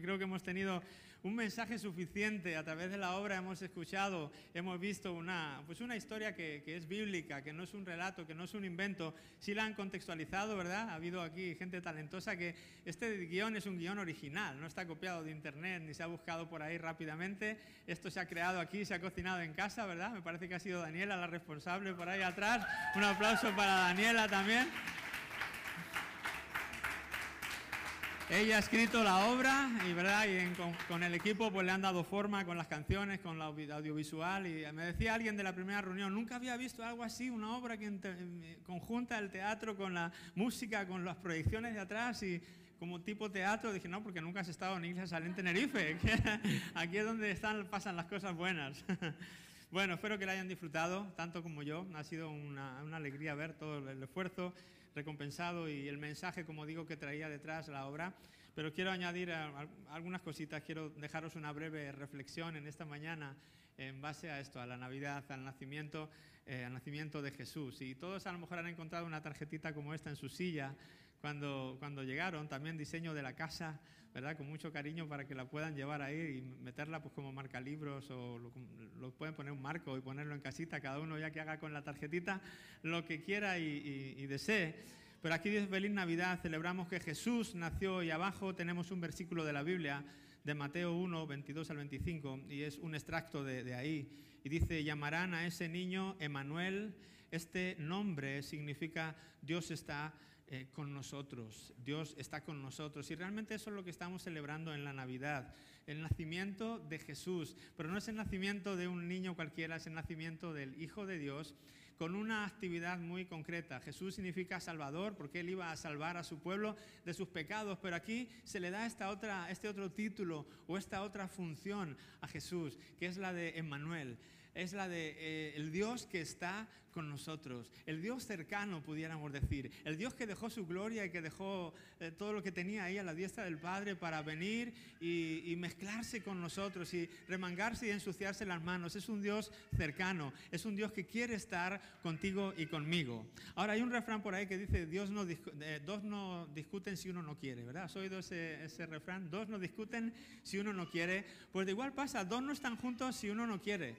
Creo que hemos tenido un mensaje suficiente a través de la obra, hemos escuchado, hemos visto una, pues una historia que, que, es bíblica, que no es un relato, que no es un invento. Sí la han contextualizado, ¿verdad? Ha habido aquí gente talentosa que este guion es un guion original, no está copiado de internet ni se ha buscado por ahí rápidamente. Esto se ha creado aquí, se ha cocinado en casa, ¿verdad? Me parece que ha sido Daniela la responsable por ahí atrás. Un aplauso para Daniela también. Ella ha escrito la obra y, ¿verdad? y con, el equipo pues le han dado forma con las canciones, con la audiovisual. Y me decía alguien de la primera reunión, nunca había visto algo así, una obra que conjunta el teatro con la música, con las proyecciones de atrás y como tipo teatro. Dije, no, porque nunca has estado en Iglesia Salén Tenerife. Aquí es donde están, pasan las cosas buenas. Bueno, espero que la hayan disfrutado, tanto como yo. Ha sido una, una alegría ver todo el esfuerzo recompensado y el mensaje, como digo, que traía detrás la obra. Pero quiero añadir algunas cositas, quiero dejaros una breve reflexión en esta mañana en base a esto, a la Navidad, al nacimiento, eh, al nacimiento de Jesús. Y todos a lo mejor han encontrado una tarjetita como esta en su silla cuando, cuando llegaron, también diseño de la casa, ¿verdad? Con mucho cariño para que la puedan llevar ahí y meterla pues como marca libros o lo, pueden poner un marco y ponerlo en casita, cada uno ya que haga con la tarjetita lo que quiera y, y desee. Pero aquí dice Feliz Navidad, celebramos que Jesús nació y abajo tenemos un versículo de la Biblia de Mateo 1, 22 al 25, y es un extracto de, de ahí. Y dice, llamarán a ese niño Emanuel. Este nombre significa Dios está eh, con nosotros, Dios está con nosotros. Y realmente eso es lo que estamos celebrando en la Navidad, el nacimiento de Jesús. Pero no es el nacimiento de un niño cualquiera, es el nacimiento del Hijo de Dios con una actividad muy concreta. Jesús significa Salvador porque Él iba a salvar a su pueblo de sus pecados, pero aquí se le da esta otra, este otro título o esta otra función a Jesús, que es la de Emmanuel es la de eh, el Dios que está con nosotros, el Dios cercano, pudiéramos decir, el Dios que dejó su gloria y que dejó eh, todo lo que tenía ahí a la diestra del Padre para venir y, mezclarse con nosotros y remangarse y ensuciarse las manos. Es un Dios cercano, es un Dios que quiere estar contigo y conmigo. Ahora hay un refrán por ahí que dice, Dios no, eh, dos no discuten si uno no quiere, ¿verdad? ¿Has oído ese, ese refrán? Dos no discuten si uno no quiere. Pues de igual pasa, dos no están juntos si uno no quiere.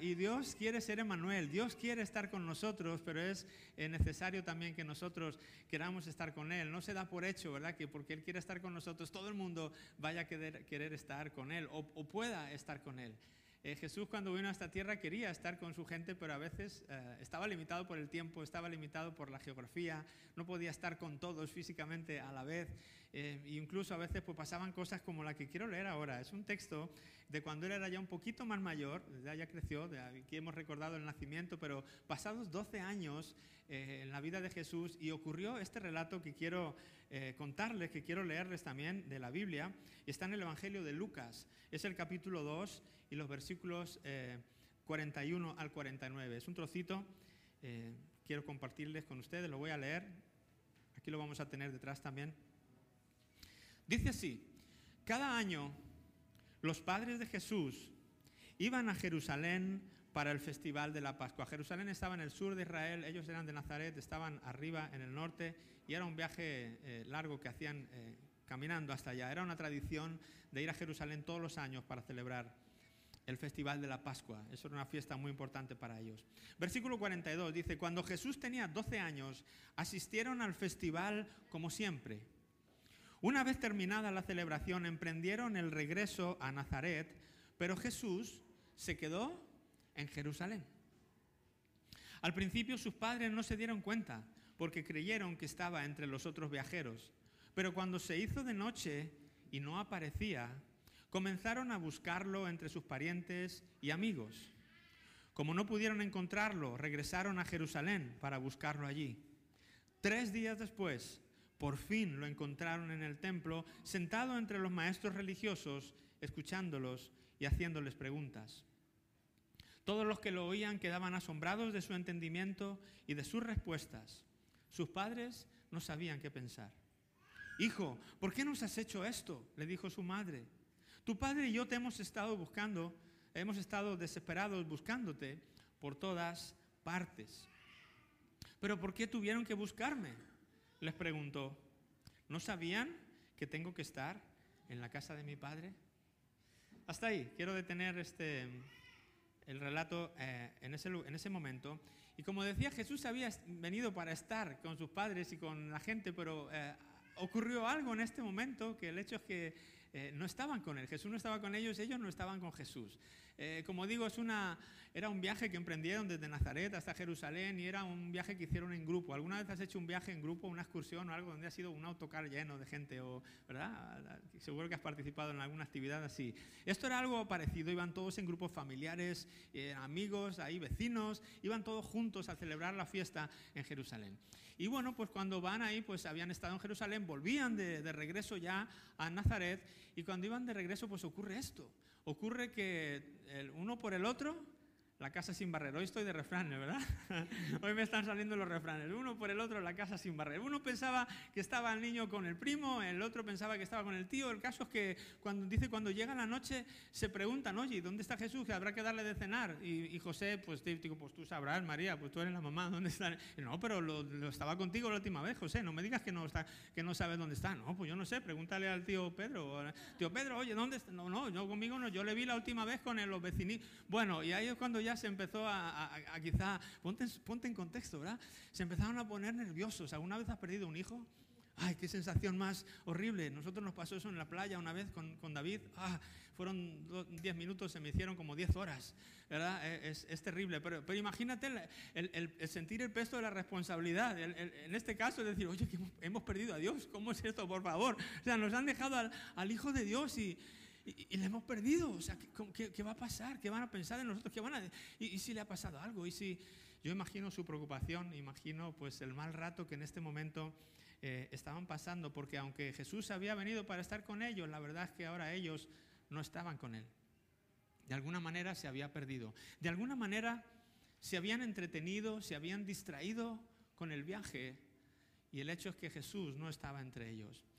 Y Dios quiere ser Emanuel, Dios quiere estar con nosotros, pero es eh, necesario también que nosotros queramos estar con Él. No se da por hecho, ¿verdad? Que porque Él quiere estar con nosotros, todo el mundo vaya a querer, estar con Él o pueda estar con Él. Eh, Jesús cuando vino a esta tierra quería estar con su gente, pero a veces eh, estaba limitado por el tiempo, estaba limitado por la geografía, no podía estar con todos físicamente a la vez. Eh, incluso a veces pues, pasaban cosas como la que quiero leer ahora. Es un texto de cuando él era ya un poquito más mayor, ya, ya creció, de aquí hemos recordado el nacimiento, pero pasados 12 años en la vida de Jesús y ocurrió este relato que quiero contarles, que quiero leerles también de la Biblia, está en el Evangelio de Lucas. Es el capítulo 2 y los versículos 41 eh, al 49. Es un trocito, eh, quiero compartirles con ustedes, lo voy a leer, aquí lo vamos a tener detrás también. Dice así, cada año los padres de Jesús iban a Jerusalén para el festival de la Pascua. Jerusalén estaba en el sur de Israel, ellos eran de Nazaret, estaban arriba en el norte y era un viaje eh, largo que hacían caminando hasta allá. Era una tradición de ir a Jerusalén todos los años para celebrar el festival de la Pascua. Eso era una fiesta muy importante para ellos. Versículo 42 dice, cuando Jesús tenía 12 años, asistieron al festival como siempre. Una vez terminada la celebración, emprendieron el regreso a Nazaret, pero Jesús se quedó en Jerusalén. Al principio sus padres no se dieron cuenta, porque creyeron que estaba entre los otros viajeros. Pero cuando se hizo de noche y no aparecía, comenzaron a buscarlo entre sus parientes y amigos. Como no pudieron encontrarlo, regresaron a Jerusalén para buscarlo allí. Tres días después, por fin lo encontraron en el templo, sentado entre los maestros religiosos, escuchándolos y haciéndoles preguntas. Todos los que lo oían quedaban asombrados de su entendimiento y de sus respuestas. Sus padres no sabían qué pensar. Hijo, ¿por qué nos has hecho esto? le dijo su madre. Tu padre y yo te hemos estado buscando, hemos estado desesperados buscándote por todas partes. Pero ¿por qué tuvieron que buscarme? Les preguntó. ¿No sabían que tengo que estar en la casa de mi padre? Hasta ahí, quiero detener este, el relato eh, en, ese, en ese momento. Y como decía, Jesús había venido para estar con sus padres y con la gente, pero eh, ocurrió algo en este momento que el hecho es que eh, no estaban con él. Jesús no estaba con ellos, ellos no estaban con Jesús. Eh, como digo, es una, era un viaje que emprendieron desde Nazaret hasta Jerusalén y era un viaje que hicieron en grupo. ¿Alguna vez has hecho un viaje en grupo, una excursión o algo donde ha sido un autocar lleno de gente? O, ¿verdad? Seguro que has participado en alguna actividad así. Esto era algo parecido, iban todos en grupos familiares, eh, amigos, ahí vecinos, iban todos juntos a celebrar la fiesta en Jerusalén. Y bueno, pues cuando van ahí, pues habían estado en Jerusalén, volvían de, de regreso ya a Nazaret y cuando iban de regreso, pues ocurre esto. Ocurre que el uno por el otro la casa sin barrer. Hoy estoy de refranes, ¿verdad? Hoy me están saliendo los refranes. Uno por el otro, la casa sin barrer. Uno pensaba que estaba el niño con el primo, el otro pensaba que estaba con el tío. El caso es que cuando dice cuando llega la noche se preguntan, oye, ¿dónde está Jesús? Que habrá que darle de cenar. Y, José, pues digo, pues tú sabrás, María, pues tú eres la mamá, ¿dónde está? no, pero lo, estaba contigo la última vez, José. No me digas que no está, que no sabes dónde está. No, pues yo no sé. Pregúntale al tío Pedro. Tío Pedro, oye, ¿dónde está? No, no, yo conmigo no. Yo le vi la última vez con los vecinitos. Bueno, y ahí es cuando ya se empezó a, quizá, ponte, ponte, en contexto, ¿verdad? Se empezaron a poner nerviosos. ¿Alguna vez has perdido un hijo? Ay, qué sensación más horrible. Nosotros nos pasó eso en la playa una vez con, con David. Ah, fueron 10 minutos, se me hicieron como 10 horas, ¿verdad? E, es, es terrible. Pero, pero imagínate el, sentir el peso de la responsabilidad. en este caso, es decir, oye, hemos, perdido a Dios. ¿Cómo es esto, por favor? O sea, nos han dejado al Hijo de Dios y, y, le hemos perdido. O sea, ¿qué, ¿qué, va a pasar? ¿Qué van a pensar en nosotros? ¿Qué van a, y, si le ha pasado algo? Y si yo imagino su preocupación, imagino pues el mal rato que en este momento eh, estaban pasando, porque aunque Jesús había venido para estar con ellos, la verdad es que ahora ellos no estaban con él. De alguna manera se había perdido. De alguna manera se habían entretenido, se habían distraído con el viaje y el hecho es que Jesús no estaba entre ellos.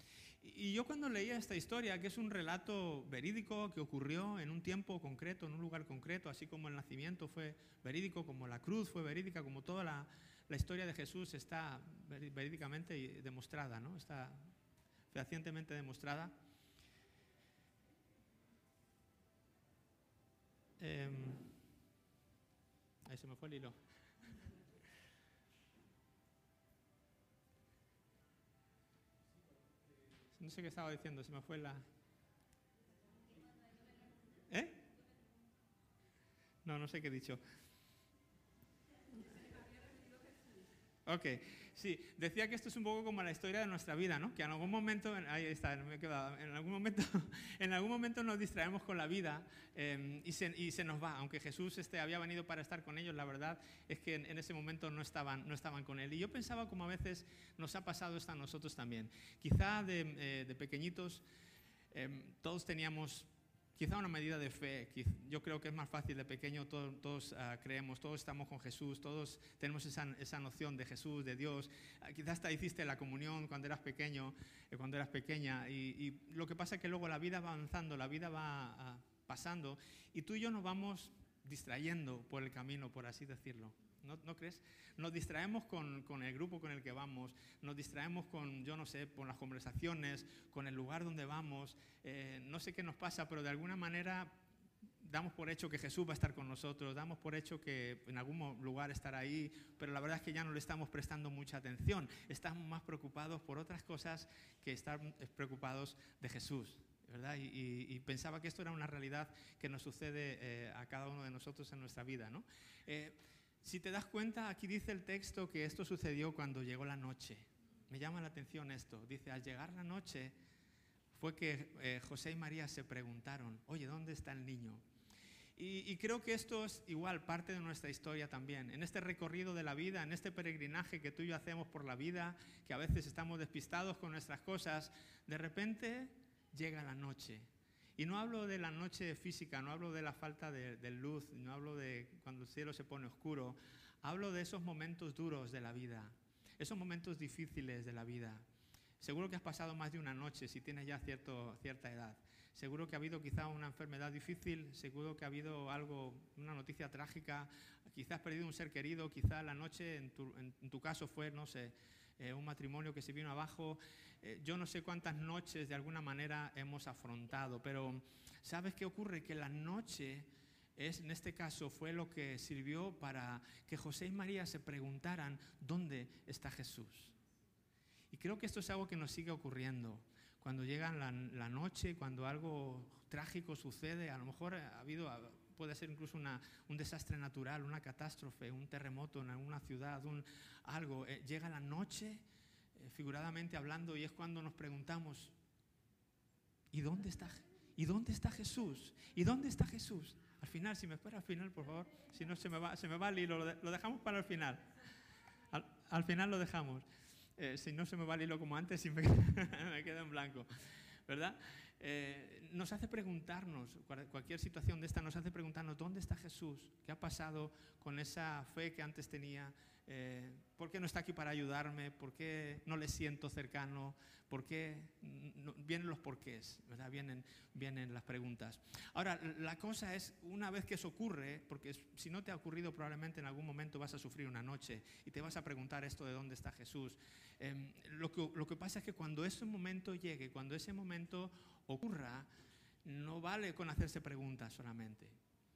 Y yo cuando leía esta historia, que es un relato verídico que ocurrió en un tiempo concreto, en un lugar concreto, así como el nacimiento fue verídico, como la cruz fue verídica, como toda la, historia de Jesús está verídicamente demostrada, ¿no? está fehacientemente demostrada. Em, ahí se me fue el hilo. No sé qué estaba diciendo, se me fue la... ¿Eh? No, no sé qué he dicho. Ok, sí, decía que esto es un poco como la historia de nuestra vida, ¿no? Que en algún momento, ahí está, me he quedado, en algún momento, en algún momento nos distraemos con la vida em, y, se, nos va. Aunque Jesús este, había venido para estar con ellos, la verdad es que en, ese momento no estaban, no estaban con Él. Y yo pensaba como a veces nos ha pasado esto a nosotros también. Quizá de, eh, pequeñitos em, todos teníamos quizá una medida de fe. Yo creo que es más fácil de pequeño, todos, ah, creemos, todos estamos con Jesús, todos tenemos esa, esa noción de Jesús, de Dios. Uh, quizás hasta hiciste la comunión cuando eras pequeño, eh, cuando eras pequeña. Y, lo que pasa es que luego la vida va avanzando, la vida va ah, pasando y tú y yo nos vamos distrayendo por el camino, por así decirlo. ¿No, crees? Nos distraemos con, con, el grupo con el que vamos, nos distraemos con, yo no sé, con las conversaciones, con el lugar donde vamos. Eh, no sé qué nos pasa, pero de alguna manera damos por hecho que Jesús va a estar con nosotros, damos por hecho que en algún lugar estará ahí, pero la verdad es que ya no le estamos prestando mucha atención. Estamos más preocupados por otras cosas que estar preocupados de Jesús. ¿verdad? Y, pensaba que esto era una realidad que nos sucede eh, a cada uno de nosotros en nuestra vida. ¿no? Eh, si te das cuenta, aquí dice el texto que esto sucedió cuando llegó la noche. Me llama la atención esto. Dice, al llegar la noche fue que eh, José y María se preguntaron, oye, ¿dónde está el niño? Y, creo que esto es igual parte de nuestra historia también. En este recorrido de la vida, en este peregrinaje que tú y yo hacemos por la vida, que a veces estamos despistados con nuestras cosas, de repente llega la noche y no hablo de la noche física, no hablo de la falta de, luz, no hablo de cuando el cielo se pone oscuro, hablo de esos momentos duros de la vida, esos momentos difíciles de la vida. Seguro que has pasado más de una noche si tienes ya cierto, cierta edad. Seguro que ha habido quizá una enfermedad difícil, seguro que ha habido algo, una noticia trágica, quizás has perdido un ser querido, quizá la noche en tu, en tu caso fue, no sé, eh, un matrimonio que se vino abajo. Eh, yo no sé cuántas noches de alguna manera hemos afrontado, pero ¿sabes qué ocurre? Que la noche es, en este caso, fue lo que sirvió para que José y María se preguntaran dónde está Jesús. Y creo que esto es algo que nos sigue ocurriendo. Cuando llega la, la noche, cuando algo trágico sucede, a lo mejor ha habido puede ser incluso un desastre natural, una catástrofe, un terremoto en alguna ciudad, un, algo. Eh, llega la noche, eh, figuradamente hablando, y es cuando nos preguntamos, ¿y dónde está, ¿y dónde está Jesús? ¿Y dónde está Jesús? Al final, si me espera al final, por favor, si no se me va, se me va el hilo, lo, dejamos para el final. Al, final lo dejamos. Eh, si no se me va el hilo como antes me, me quedo en blanco. ¿Verdad? Eh, nos hace preguntarnos, cualquier situación de esta nos hace preguntarnos, ¿dónde está Jesús? ¿Qué ha pasado con esa fe que antes tenía? Eh, ¿Por qué no está aquí para ayudarme? ¿Por qué no le siento cercano? ¿Por qué? vienen los porqués, ¿verdad? Vienen, vienen las preguntas. Ahora, la cosa es, una vez que eso ocurre, porque si no te ha ocurrido, probablemente en algún momento vas a sufrir una noche y te vas a preguntar esto de dónde está Jesús. Em, lo, que, lo que pasa es que cuando ese momento llegue, cuando ese momento ocurra, no vale con hacerse preguntas solamente.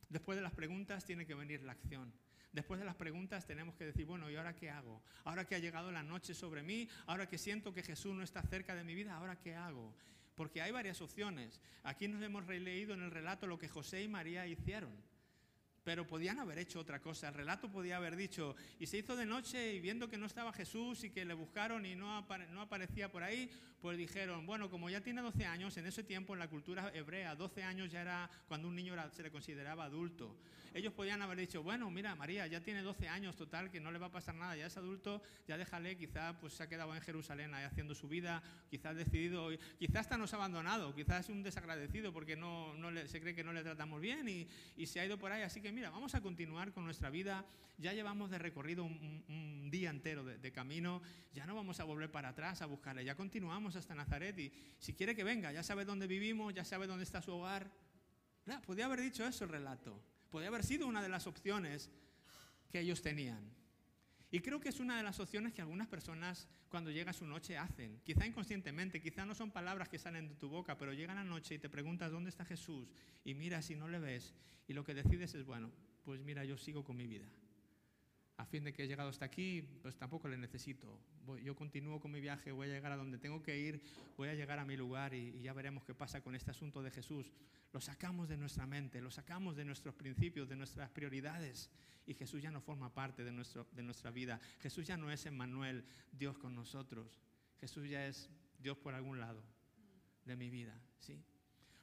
Después de las preguntas tiene que venir la acción. Después de las preguntas tenemos que decir, bueno, ¿y ahora qué hago? Ahora que ha llegado la noche sobre mí, ahora que siento que Jesús no está cerca de mi vida, ¿ahora qué hago? Porque hay varias opciones. Aquí nos hemos releído en el relato lo que José y María hicieron. Pero podían haber hecho otra cosa. El relato podía haber dicho, y se hizo de noche y viendo que no estaba Jesús y que le buscaron y no, no aparecía por ahí, pues dijeron, bueno, como ya tiene 12 años, en ese tiempo en la cultura hebrea, 12 años ya era cuando un niño se le consideraba adulto. Ellos podían haber dicho, bueno, mira, María ya tiene 12 años total, que no le va a pasar nada, ya es adulto, ya déjale, quizá pues se ha quedado en Jerusalén ahí haciendo su vida, quizás decidido, quizás hasta nos ha abandonado, quizás es un desagradecido porque no, no se cree que no le tratamos bien y, y, se ha ido por ahí. Así que mira, vamos a continuar con nuestra vida, ya llevamos de recorrido un, día entero de, de, camino, ya no vamos a volver para atrás a buscarle, ya continuamos hasta Nazaret y si quiere que venga, ya sabe dónde vivimos, ya sabe dónde está su hogar. podía haber dicho eso el relato. Podría haber sido una de las opciones que ellos tenían. Y creo que es una de las opciones que algunas personas cuando llega su noche hacen, quizá inconscientemente, quizá no son palabras que salen de tu boca, pero llega la noche y te preguntas dónde está Jesús y miras si no le ves y lo que decides es, bueno, pues mira, yo sigo con mi vida a fin de que he llegado hasta aquí, pues tampoco le necesito. yo continúo con mi viaje, voy a llegar a donde tengo que ir, voy a llegar a mi lugar y, ya veremos qué pasa con este asunto de Jesús. Lo sacamos de nuestra mente, lo sacamos de nuestros principios, de nuestras prioridades y Jesús ya no forma parte de, nuestro, de nuestra vida. Jesús ya no es Emmanuel, Dios con nosotros. Jesús ya es Dios por algún lado de mi vida, ¿sí?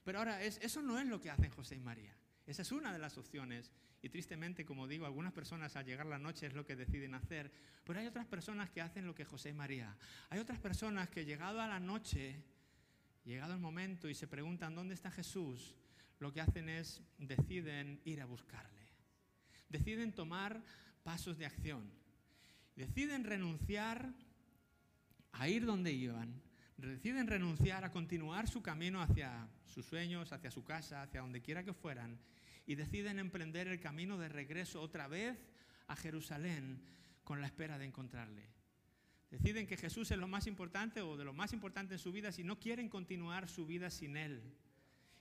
Pero ahora, eso no es lo que hacen José y María. Esa es una de las opciones y tristemente, como digo, algunas personas al llegar la noche es lo que deciden hacer, pero hay otras personas que hacen lo que José y María. Hay otras personas que llegado a la noche, llegado el momento y se preguntan dónde está Jesús, lo que hacen es deciden ir a buscarle. Deciden tomar pasos de acción. Deciden renunciar a ir donde iban. Deciden renunciar a continuar su camino hacia sus sueños, hacia su casa, hacia donde quiera que fueran y deciden emprender el camino de regreso otra vez a Jerusalén con la espera de encontrarle. Deciden que Jesús es lo más importante o de lo más importante en su vida si no quieren continuar su vida sin Él.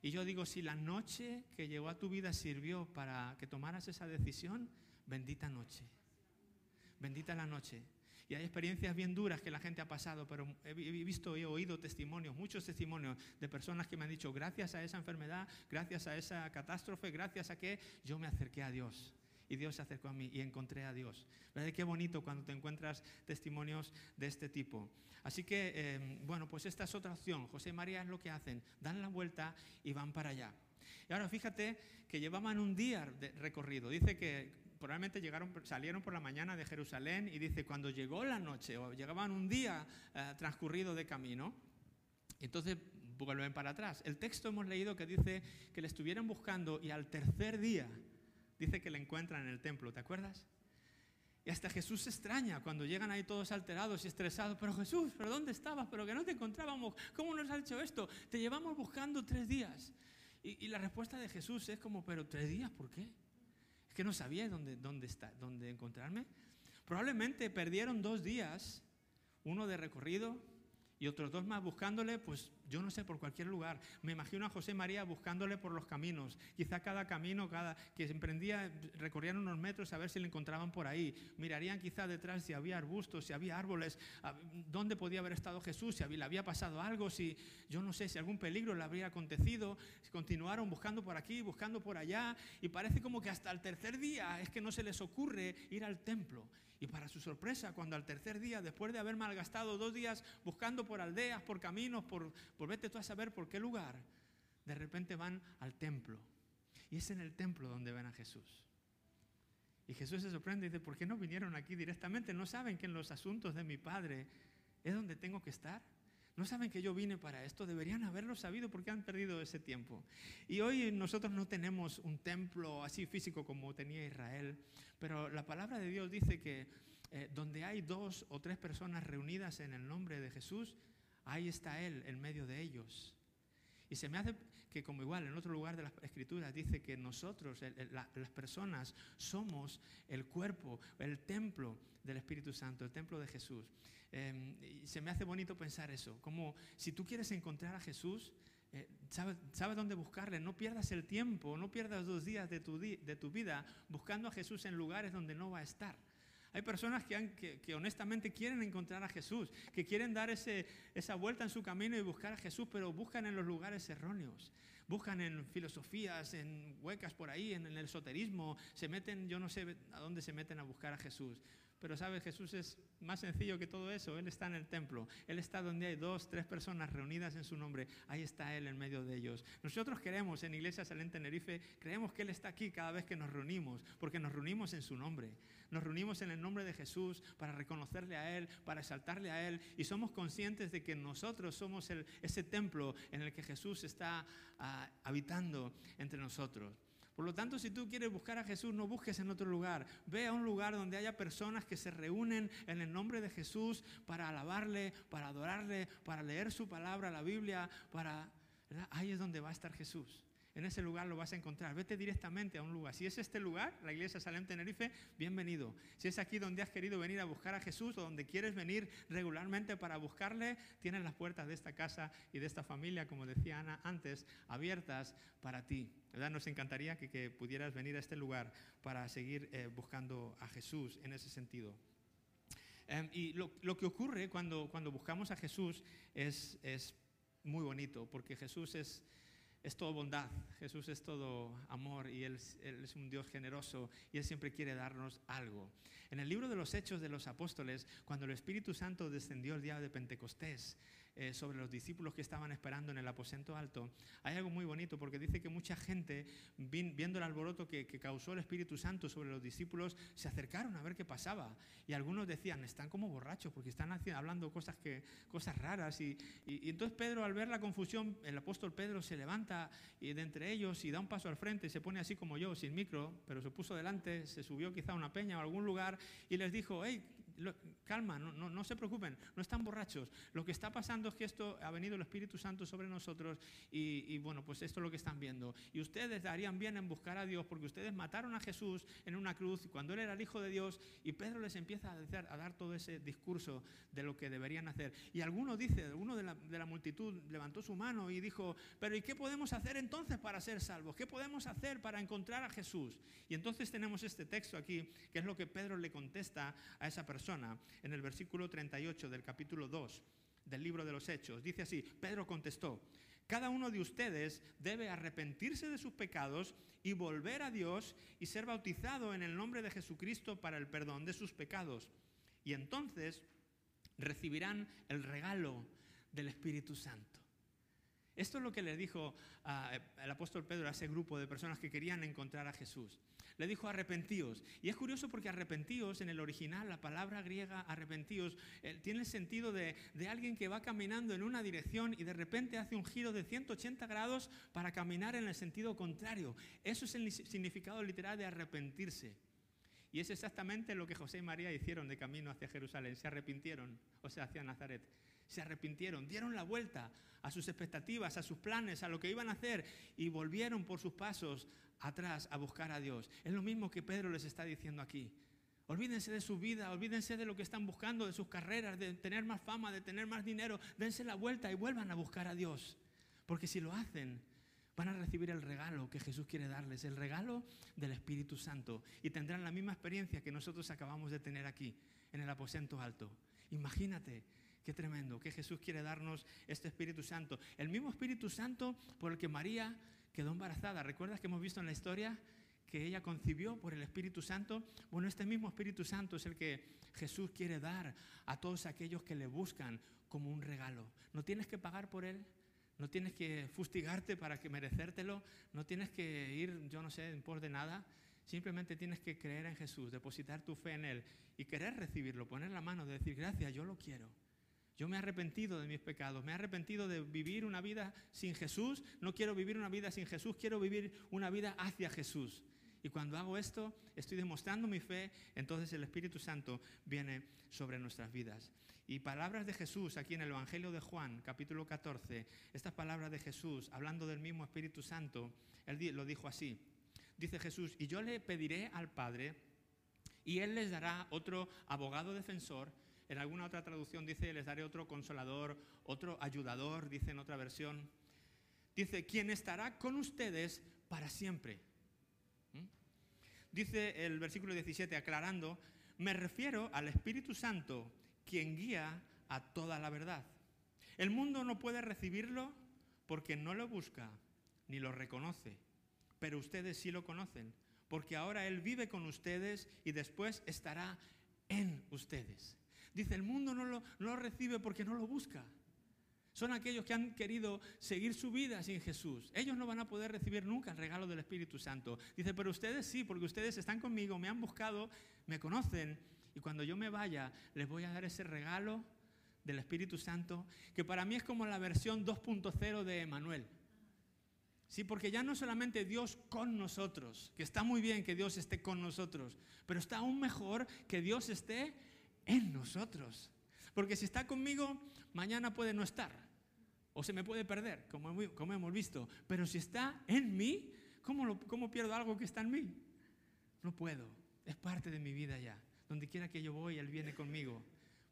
Y yo digo, si la noche que llegó a tu vida sirvió para que tomaras esa decisión, bendita noche. Bendita la noche. Y hay experiencias bien duras que la gente ha pasado, pero he visto y he oído testimonios, muchos testimonios de personas que me han dicho, gracias a esa enfermedad, gracias a esa catástrofe, gracias a que yo me acerqué a Dios. Y Dios se acercó a mí y encontré a Dios. ¿Verdad? Qué bonito cuando te encuentras testimonios de este tipo. Así que, em, bueno, pues esta es otra opción. José y María es lo que hacen. Dan la vuelta y van para allá. Y ahora fíjate que llevaban un día de recorrido. Dice que probablemente llegaron, salieron por la mañana de Jerusalén y dice, cuando llegó la noche o llegaban un día eh, transcurrido de camino, entonces vuelven para atrás. El texto hemos leído que dice que le estuvieron buscando y al tercer día dice que le encuentran en el templo, ¿te acuerdas? Y hasta Jesús se extraña cuando llegan ahí todos alterados y estresados. Pero Jesús, ¿pero dónde estabas? ¿Pero que no te encontrábamos? ¿Cómo nos has hecho esto? Te llevamos buscando tres días. Y, y la respuesta de Jesús es como, ¿pero tres días? ¿Por qué? Es que no sabía dónde, dónde, está, dónde encontrarme. Probablemente perdieron dos días uno de recorrido y otros dos más buscándole, pues yo no sé, por cualquier lugar. Me imagino a José María buscándole por los caminos. Quizá cada camino cada, que emprendía, recorrían unos metros a ver si le encontraban por ahí. Mirarían quizá detrás si había arbustos, si había árboles, dónde podía haber estado Jesús, si le había pasado algo, si yo no sé, si algún peligro le habría acontecido. Continuaron buscando por aquí, buscando por allá. Y parece como que hasta el tercer día es que no se les ocurre ir al templo. Y para su sorpresa, cuando al tercer día, después de haber malgastado dos días buscando por aldeas, por caminos, por, por vete tú a saber por qué lugar, de repente van al templo. Y es en el templo donde ven a Jesús. Y Jesús se sorprende y dice, ¿por qué no vinieron aquí directamente? ¿No saben que en los asuntos de mi Padre es donde tengo que estar? ¿No saben que yo vine para esto? Deberían haberlo sabido porque han perdido ese tiempo. Y hoy nosotros no tenemos un templo así físico como tenía Israel. Pero la palabra de Dios dice que eh, donde hay dos o tres personas reunidas en el nombre de Jesús, ahí está Él en medio de ellos. Y se me hace que como igual en otro lugar de las escrituras dice que nosotros, las personas, somos el cuerpo, el templo del Espíritu Santo, el templo de Jesús. Em, y se me hace bonito pensar eso, como si tú quieres encontrar a Jesús, eh, ¿Sabes dónde buscarle? No pierdas el tiempo, no pierdas dos días de tu, de tu, vida buscando a Jesús en lugares donde no va a estar. Hay personas que, honestamente quieren encontrar a Jesús, que quieren dar esa vuelta en su camino y buscar a Jesús, pero buscan en los lugares erróneos. Buscan en filosofías, en huecas por ahí, en, en el esoterismo, se meten, yo no sé a dónde se meten a buscar a Jesús. Pero sabes, Jesús es más sencillo que todo eso. Él está en el templo. Él está donde hay dos, tres personas reunidas en su nombre. Ahí está Él en medio de ellos. Nosotros queremos en Iglesia Salén Tenerife, creemos que Él está aquí cada vez que nos reunimos, porque nos reunimos en su nombre. Nos reunimos en el nombre de Jesús para reconocerle a Él, para exaltarle a Él. Y somos conscientes de que nosotros somos ese templo en el que Jesús está ah, habitando entre nosotros. Por lo tanto, si tú quieres buscar a Jesús, no busques en otro lugar. Ve a un lugar donde haya personas que se reúnen en el nombre de Jesús para alabarle, para adorarle, para leer su palabra, la Biblia, para... Ahí es donde va a estar Jesús en ese lugar lo vas a encontrar. Vete directamente a un lugar. Si es este lugar, la iglesia Salem Tenerife, bienvenido. Si es aquí donde has querido venir a buscar a Jesús o donde quieres venir regularmente para buscarle, tienes las puertas de esta casa y de esta familia, como decía Ana antes, abiertas para ti. ¿verdad? Nos encantaría que, pudieras venir a este lugar para seguir eh, buscando a Jesús en ese sentido. Em, y lo, que ocurre cuando, buscamos a Jesús es, es muy bonito, porque Jesús es es todo bondad, Jesús es todo amor y él, es un Dios generoso y Él siempre quiere darnos algo. En el libro de los Hechos de los Apóstoles, cuando el Espíritu Santo descendió el día de Pentecostés, eh, sobre los discípulos que estaban esperando en el aposento alto, hay algo muy bonito porque dice que mucha gente, viendo el alboroto que, causó el Espíritu Santo sobre los discípulos, se acercaron a ver qué pasaba. Y algunos decían, están como borrachos porque están hablando cosas, que, cosas raras. Y, entonces Pedro, al ver la confusión, el apóstol Pedro se levanta y de entre ellos y da un paso al frente, se pone así como yo, sin micro, pero se puso delante, se subió quizá a una peña o algún lugar y les dijo, hey, calma, no, se preocupen, no están borrachos. Lo que está pasando es que esto ha venido el Espíritu Santo sobre nosotros y, bueno, pues esto es lo que están viendo. Y ustedes harían bien en buscar a Dios porque ustedes mataron a Jesús en una cruz cuando Él era el Hijo de Dios y Pedro les empieza a, decir, a dar todo ese discurso de lo que deberían hacer. Y alguno dice, uno de la, de la multitud levantó su mano y dijo, pero ¿y qué podemos hacer entonces para ser salvos? ¿Qué podemos hacer para encontrar a Jesús? Y entonces tenemos este texto aquí, que es lo que Pedro le contesta a esa persona en el versículo 38 del capítulo 2 del libro de los Hechos. Dice así, Pedro contestó, cada uno de ustedes debe arrepentirse de sus pecados y volver a Dios y ser bautizado en el nombre de Jesucristo para el perdón de sus pecados. Y entonces recibirán el regalo del Espíritu Santo. Esto es lo que le dijo el apóstol Pedro a ese grupo de personas que querían encontrar a Jesús le dijo arrepentíos. Y es curioso porque arrepentíos, en el original, la palabra griega arrepentíos, eh, tiene el sentido de, de, alguien que va caminando en una dirección y de repente hace un giro de 180 grados para caminar en el sentido contrario. Eso es el significado literal de arrepentirse. Y es exactamente lo que José y María hicieron de camino hacia Jerusalén. Se arrepintieron, o sea, hacia Nazaret. Se arrepintieron, dieron la vuelta a sus expectativas, a sus planes, a lo que iban a hacer y volvieron por sus pasos atrás a buscar a Dios. Es lo mismo que Pedro les está diciendo aquí. Olvídense de su vida, olvídense de lo que están buscando, de sus carreras, de tener más fama, de tener más dinero. Dense la vuelta y vuelvan a buscar a Dios. Porque si lo hacen, van a recibir el regalo que Jesús quiere darles, el regalo del Espíritu Santo. Y tendrán la misma experiencia que nosotros acabamos de tener aquí, en el aposento alto. Imagínate Qué tremendo, que Jesús quiere darnos este Espíritu Santo. El mismo Espíritu Santo por el que María quedó embarazada. ¿Recuerdas que hemos visto en la historia que ella concibió por el Espíritu Santo? Bueno, este mismo Espíritu Santo es el que Jesús quiere dar a todos aquellos que le buscan como un regalo. No tienes que pagar por él. No tienes que fustigarte para que merecértelo, no tienes que ir, yo no sé, pos de nada, simplemente tienes que creer en Jesús, depositar tu fe en Él y querer recibirlo, poner la mano, de decir, gracias, yo lo quiero. Yo me he arrepentido de mis pecados, me he arrepentido de vivir una vida sin Jesús. No quiero vivir una vida sin Jesús, quiero vivir una vida hacia Jesús. Y cuando hago esto, estoy demostrando mi fe, entonces el Espíritu Santo viene sobre nuestras vidas. Y palabras de Jesús aquí en el Evangelio de Juan, capítulo 14, estas palabras de Jesús, hablando del mismo Espíritu Santo, él lo dijo así. Dice Jesús, y yo le pediré al Padre, y Él les dará otro abogado defensor en alguna otra traducción dice, les daré otro consolador, otro ayudador, dice en otra versión. Dice, quien estará con ustedes para siempre. ¿Mm? Dice el versículo 17, aclarando, me refiero al Espíritu Santo, quien guía a toda la verdad. El mundo no puede recibirlo porque no lo busca ni lo reconoce, pero ustedes sí lo conocen, porque ahora Él vive con ustedes y después estará en ustedes. Dice, el mundo no lo, no lo recibe porque no lo busca. Son aquellos que han querido seguir su vida sin Jesús. Ellos no van a poder recibir nunca el regalo del Espíritu Santo. Dice, pero ustedes sí, porque ustedes están conmigo, me han buscado, me conocen, y cuando yo me vaya, les voy a dar ese regalo del Espíritu Santo, que para mí es como la versión 2.0 de Emanuel. Sí, porque ya no solamente Dios con nosotros, que está muy bien que Dios esté con nosotros, pero está aún mejor que Dios esté en nosotros. Porque si está conmigo, mañana puede no estar. O se me puede perder, como, hemos visto. Pero si está en mí, ¿cómo, ¿cómo pierdo algo que está en mí? No puedo. Es parte de mi vida ya. Donde quiera que yo voy, Él viene conmigo.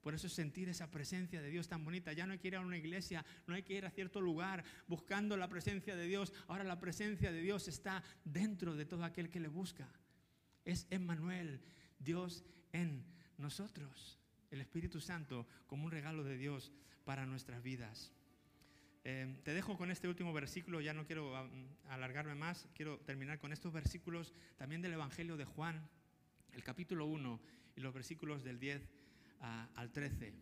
Por eso sentir esa presencia de Dios tan bonita. Ya no hay que ir a una iglesia, no hay que ir a cierto lugar buscando la presencia de Dios. Ahora la presencia de Dios está dentro de todo aquel que le busca. Es Emmanuel, Dios en nosotros, el Espíritu Santo, como un regalo de Dios para nuestras vidas. Eh, te dejo con este último versículo, ya no quiero alargarme más, quiero terminar con estos versículos también del Evangelio de Juan, el capítulo 1 y los versículos del 10 ah, al 13.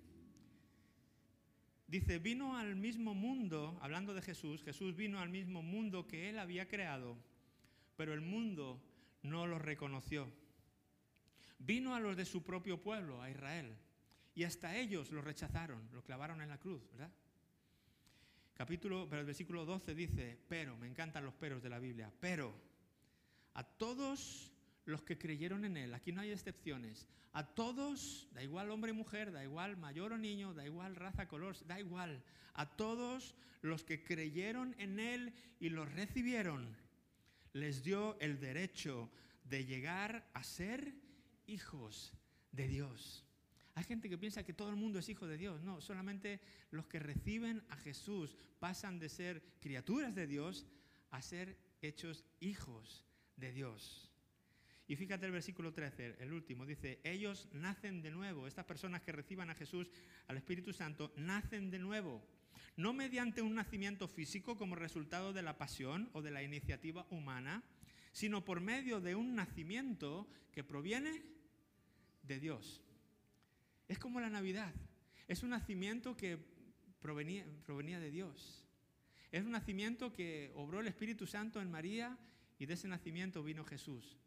Dice, vino al mismo mundo, hablando de Jesús, Jesús vino al mismo mundo que él había creado, pero el mundo no lo reconoció. Vino a los de su propio pueblo, a Israel, y hasta ellos lo rechazaron, lo clavaron en la cruz, ¿verdad? Capítulo, versículo 12 dice, pero, me encantan los peros de la Biblia, pero a todos los que creyeron en Él, aquí no hay excepciones, a todos, da igual hombre y mujer, da igual mayor o niño, da igual raza, color, da igual, a todos los que creyeron en Él y lo recibieron, les dio el derecho de llegar a ser hijos de Dios. Hay gente que piensa que todo el mundo es hijo de Dios. No, solamente los que reciben a Jesús pasan de ser criaturas de Dios a ser hechos hijos de Dios. Y fíjate el versículo 13, el último, dice, ellos nacen de nuevo, estas personas que reciban a Jesús, al Espíritu Santo, nacen de nuevo, no mediante un nacimiento físico como resultado de la pasión o de la iniciativa humana, sino por medio de un nacimiento que proviene de Dios. Es como la Navidad. Es un nacimiento que provenía, de Dios. Es un nacimiento que obró el Espíritu Santo en María y de ese nacimiento vino Jesús.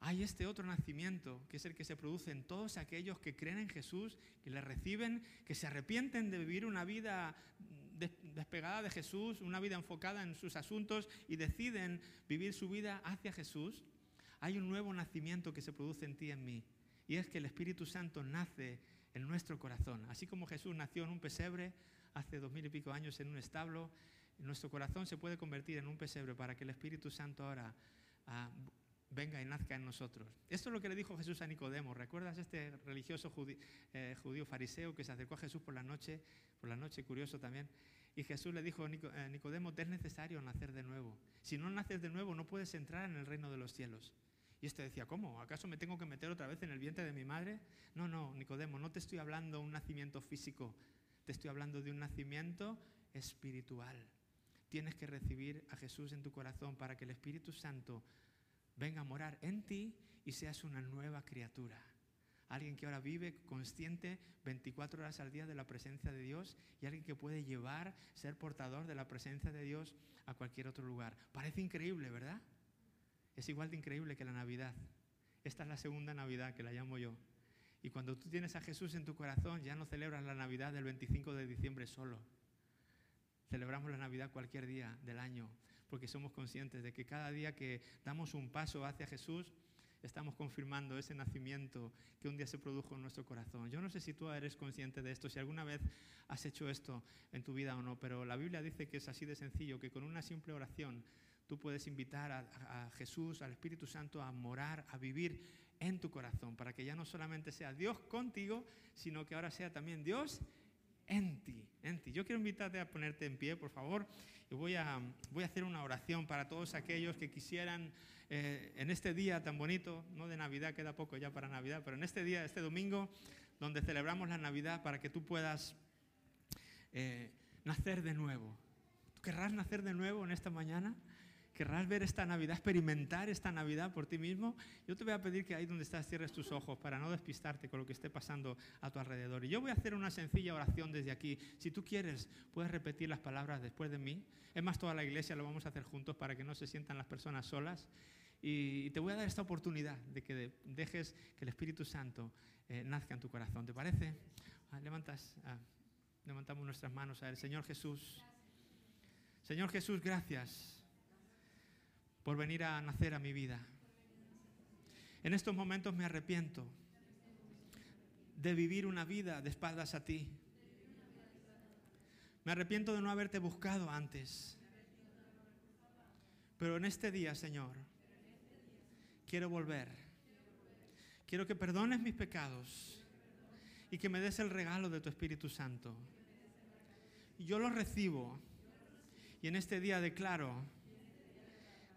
Hay este otro nacimiento, que es el que se produce en todos aquellos que creen en Jesús, que le reciben, que se arrepienten de vivir una vida despegada de Jesús, una vida enfocada en sus asuntos y deciden vivir su vida hacia Jesús. Hay un nuevo nacimiento que se produce en ti y en mí. Y es que el Espíritu Santo nace en nuestro corazón. Así como Jesús nació en un pesebre hace dos mil y pico años en un establo, nuestro corazón se puede convertir en un pesebre para que el Espíritu Santo ahora ah, venga y nazca en nosotros. Esto es lo que le dijo Jesús a Nicodemo. ¿Recuerdas este religioso eh, judío, fariseo que se acercó a Jesús por la noche, por la noche, curioso también? Y Jesús le dijo, a eh, Nicodemo, te es necesario nacer de nuevo. Si no naces de nuevo, no puedes entrar en el reino de los cielos. Y este decía, ¿cómo? ¿Acaso me tengo que meter otra vez en el vientre de mi madre? No, no, Nicodemo, no te estoy hablando de un nacimiento físico, te estoy hablando de un nacimiento espiritual. Tienes que recibir a Jesús en tu corazón para que el Espíritu Santo venga a morar en ti y seas una nueva criatura. Alguien que ahora vive consciente 24 horas al día de la presencia de Dios y alguien que puede llevar, ser portador de la presencia de Dios a cualquier otro lugar. Parece increíble, ¿verdad? Es igual de increíble que la Navidad. Esta es la segunda Navidad que la llamo yo. Y cuando tú tienes a Jesús en tu corazón, ya no celebras la Navidad del 25 de diciembre solo. Celebramos la Navidad cualquier día del año, porque somos conscientes de que cada día que damos un paso hacia Jesús, estamos confirmando ese nacimiento que un día se produjo en nuestro corazón. Yo no sé si tú eres consciente de esto, si alguna vez has hecho esto en tu vida o no, pero la Biblia dice que es así de sencillo, que con una simple oración tú puedes invitar a, Jesús, al Espíritu Santo, a morar, a vivir en tu corazón, para que ya no solamente sea Dios contigo, sino que ahora sea también Dios en ti, en ti. Yo quiero invitarte a ponerte en pie, por favor, y voy a, voy a hacer una oración para todos aquellos que quisieran eh, en este día tan bonito, no de Navidad, queda poco ya para Navidad, pero en este día, este domingo, donde celebramos la Navidad, para que tú puedas eh, nacer de nuevo. ¿Tú querrás nacer de nuevo en esta mañana? Querrás ver esta Navidad, experimentar esta Navidad por ti mismo, yo te voy a pedir que ahí donde estás cierres tus ojos para no despistarte con lo que esté pasando a tu alrededor. Y yo voy a hacer una sencilla oración desde aquí. Si tú quieres, puedes repetir las palabras después de mí. Es más, toda la iglesia lo vamos a hacer juntos para que no se sientan las personas solas. Y te voy a dar esta oportunidad de que dejes que el Espíritu Santo eh, nazca en tu corazón. ¿Te parece? Ah, levantas, ah, levantamos nuestras manos a Él. Señor Jesús. Señor Jesús, gracias por venir a nacer a mi vida. En estos momentos me arrepiento de vivir una vida de espaldas a ti. Me arrepiento de no haberte buscado antes. Pero en este día, Señor, quiero volver. Quiero que perdones mis pecados y que me des el regalo de tu Espíritu Santo. Yo lo recibo. Y en este día declaro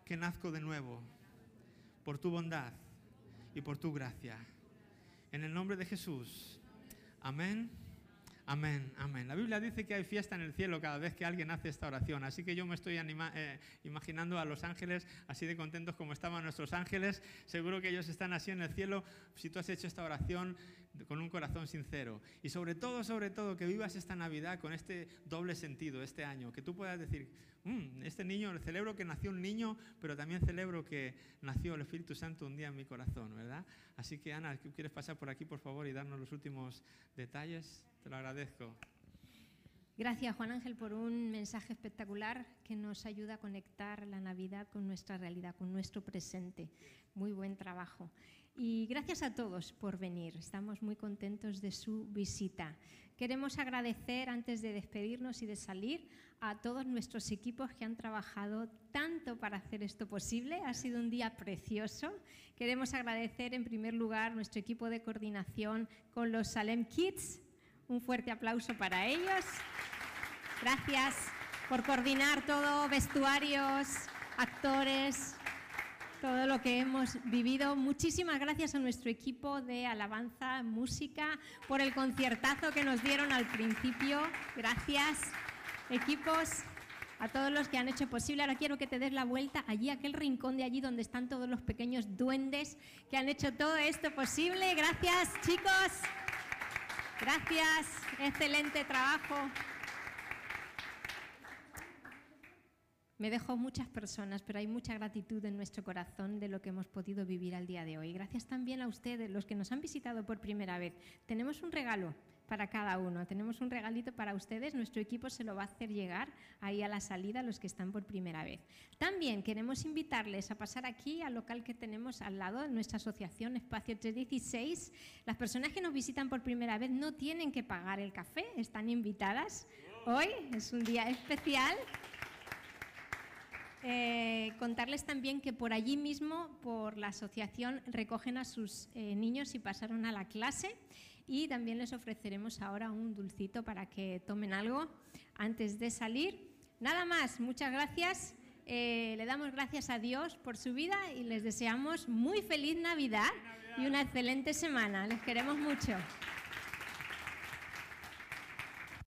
que nazco de nuevo por tu bondad y por tu gracia. En el nombre de Jesús. Amén. Amén, amén. La Biblia dice que hay fiesta en el cielo cada vez que alguien hace esta oración, así que yo me estoy eh, imaginando a los ángeles así de contentos como estaban nuestros ángeles. Seguro que ellos están así en el cielo si tú has hecho esta oración con un corazón sincero. Y sobre todo, sobre todo, que vivas esta Navidad con este doble sentido este año, que tú puedas decir, mm, este niño, celebro que nació un niño, pero también celebro que nació el Espíritu Santo un día en mi corazón, ¿verdad? Así que Ana, ¿quieres pasar por aquí, por favor, y darnos los últimos detalles? Te lo agradezco. Gracias, Juan Ángel, por un mensaje espectacular que nos ayuda a conectar la Navidad con nuestra realidad, con nuestro presente. Muy buen trabajo. Y gracias a todos por venir. Estamos muy contentos de su visita. Queremos agradecer, antes de despedirnos y de salir, a todos nuestros equipos que han trabajado tanto para hacer esto posible. Ha sido un día precioso. Queremos agradecer, en primer lugar, nuestro equipo de coordinación con los Salem Kids, un fuerte aplauso para ellos. Gracias por coordinar todo, vestuarios, actores, todo lo que hemos vivido. Muchísimas gracias a nuestro equipo de alabanza, música, por el conciertazo que nos dieron al principio. Gracias, equipos, a todos los que han hecho posible. Ahora quiero que te des la vuelta allí, aquel rincón de allí donde están todos los pequeños duendes que han hecho todo esto posible. Gracias, chicos. Gracias, excelente trabajo. Me dejo muchas personas, pero hay mucha gratitud en nuestro corazón de lo que hemos podido vivir al día de hoy. Gracias también a ustedes, los que nos han visitado por primera vez. Tenemos un regalo para cada uno. Tenemos un regalito para ustedes. Nuestro equipo se lo va a hacer llegar ahí a la salida los que están por primera vez. También queremos invitarles a pasar aquí al local que tenemos al lado de nuestra asociación Espacio 316. Las personas que nos visitan por primera vez no tienen que pagar el café, están invitadas. Hoy es un día especial. Eh, contarles también que por allí mismo, por la asociación, recogen a sus eh, niños y pasaron a la clase y también les ofreceremos ahora un dulcito para que tomen algo antes de salir. Nada más, muchas gracias. Eh, le damos gracias a Dios por su vida y les deseamos muy feliz Navidad y una excelente semana. Les queremos mucho.